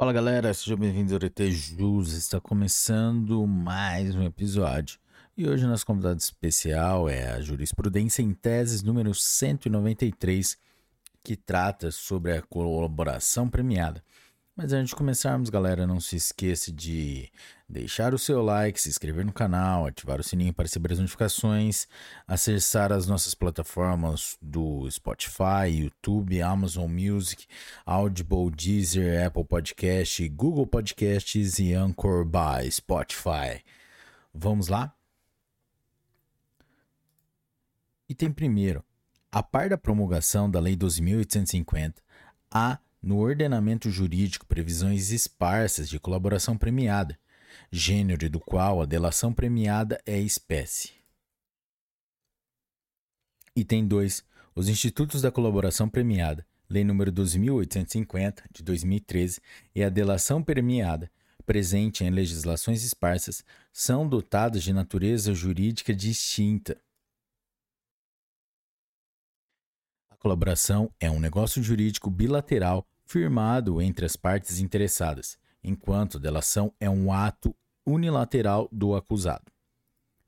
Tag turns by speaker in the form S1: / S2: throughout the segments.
S1: Fala galera, sejam bem-vindos ao ET Jus. Está começando mais um episódio. E hoje nosso convidado especial é a Jurisprudência em Teses número 193, que trata sobre a colaboração premiada. Mas antes de começarmos, galera, não se esqueça de deixar o seu like, se inscrever no canal, ativar o sininho para receber as notificações, acessar as nossas plataformas do Spotify, YouTube, Amazon Music, Audible, Deezer, Apple Podcast, Google Podcasts e Anchor by Spotify. Vamos lá? Item primeiro. A par da promulgação da Lei 12.850, há no ordenamento jurídico previsões esparsas de colaboração premiada, gênero do qual a delação premiada é espécie. Item 2. Os institutos da colaboração premiada, Lei nº 12.850, de 2013, e a delação premiada, presente em legislações esparsas, são dotados de natureza jurídica distinta. A colaboração é um negócio jurídico bilateral firmado entre as partes interessadas, enquanto delação é um ato unilateral do acusado.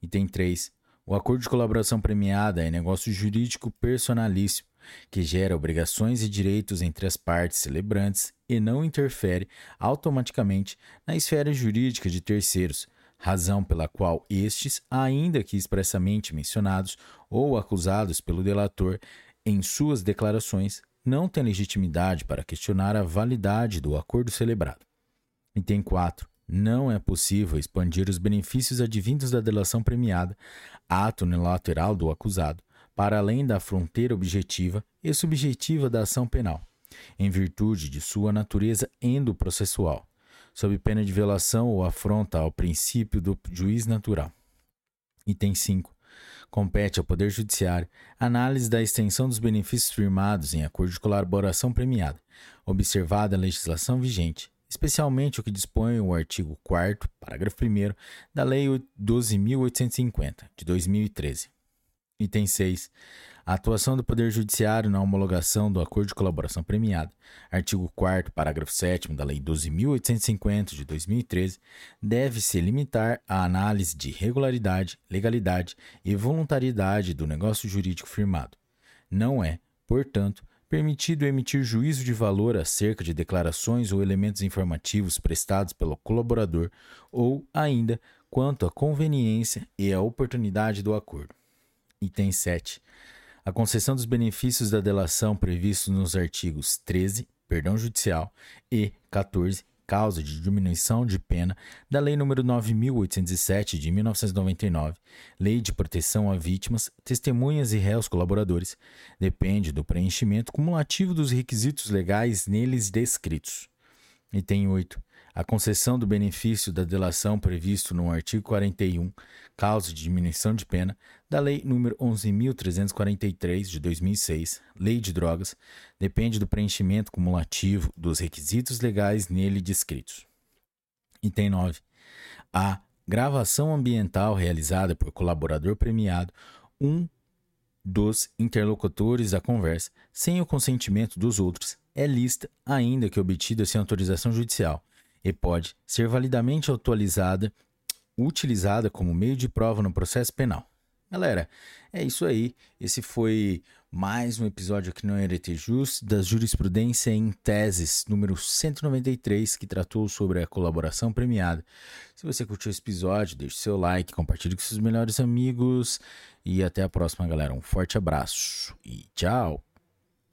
S1: Item 3. O acordo de colaboração premiada é negócio jurídico personalíssimo, que gera obrigações e direitos entre as partes celebrantes e não interfere automaticamente na esfera jurídica de terceiros, razão pela qual estes, ainda que expressamente mencionados ou acusados pelo delator em suas declarações, não tem legitimidade para questionar a validade do acordo celebrado. Item 4. Não é possível expandir os benefícios advindos da delação premiada, ato unilateral do acusado, para além da fronteira objetiva e subjetiva da ação penal, em virtude de sua natureza endoprocessual, sob pena de violação ou afronta ao princípio do juiz natural. Item 5. Compete ao Poder Judiciário análise da extensão dos benefícios firmados em acordo de colaboração premiada, observada a legislação vigente, especialmente o que dispõe o artigo 4 parágrafo 1 da Lei 12.850, de 2013. Item 6. A atuação do Poder Judiciário na homologação do Acordo de Colaboração Premiada, artigo 4 parágrafo 7 da Lei 12.850 de 2013, deve se limitar à análise de regularidade, legalidade e voluntariedade do negócio jurídico firmado. Não é, portanto, permitido emitir juízo de valor acerca de declarações ou elementos informativos prestados pelo colaborador ou, ainda, quanto à conveniência e à oportunidade do acordo. Item 7. A concessão dos benefícios da delação previstos nos artigos 13, perdão judicial, e 14, causa de diminuição de pena, da Lei nº 9807 de 1999, Lei de Proteção a Vítimas, Testemunhas e Réus Colaboradores, depende do preenchimento cumulativo dos requisitos legais neles descritos. Item 8. A concessão do benefício da delação previsto no artigo 41, causa de diminuição de pena, da Lei nº 11.343 de 2006, Lei de Drogas, depende do preenchimento cumulativo dos requisitos legais nele descritos. Item 9. A gravação ambiental realizada por colaborador premiado, um dos interlocutores da conversa, sem o consentimento dos outros, é lista, ainda que obtida sem autorização judicial, e pode ser validamente atualizada, utilizada como meio de prova no processo penal. Galera, é isso aí. Esse foi mais um episódio aqui no RT Jus da jurisprudência em teses, número 193, que tratou sobre a colaboração premiada. Se você curtiu esse episódio, deixe seu like, compartilhe com seus melhores amigos e até a próxima, galera. Um forte abraço e tchau!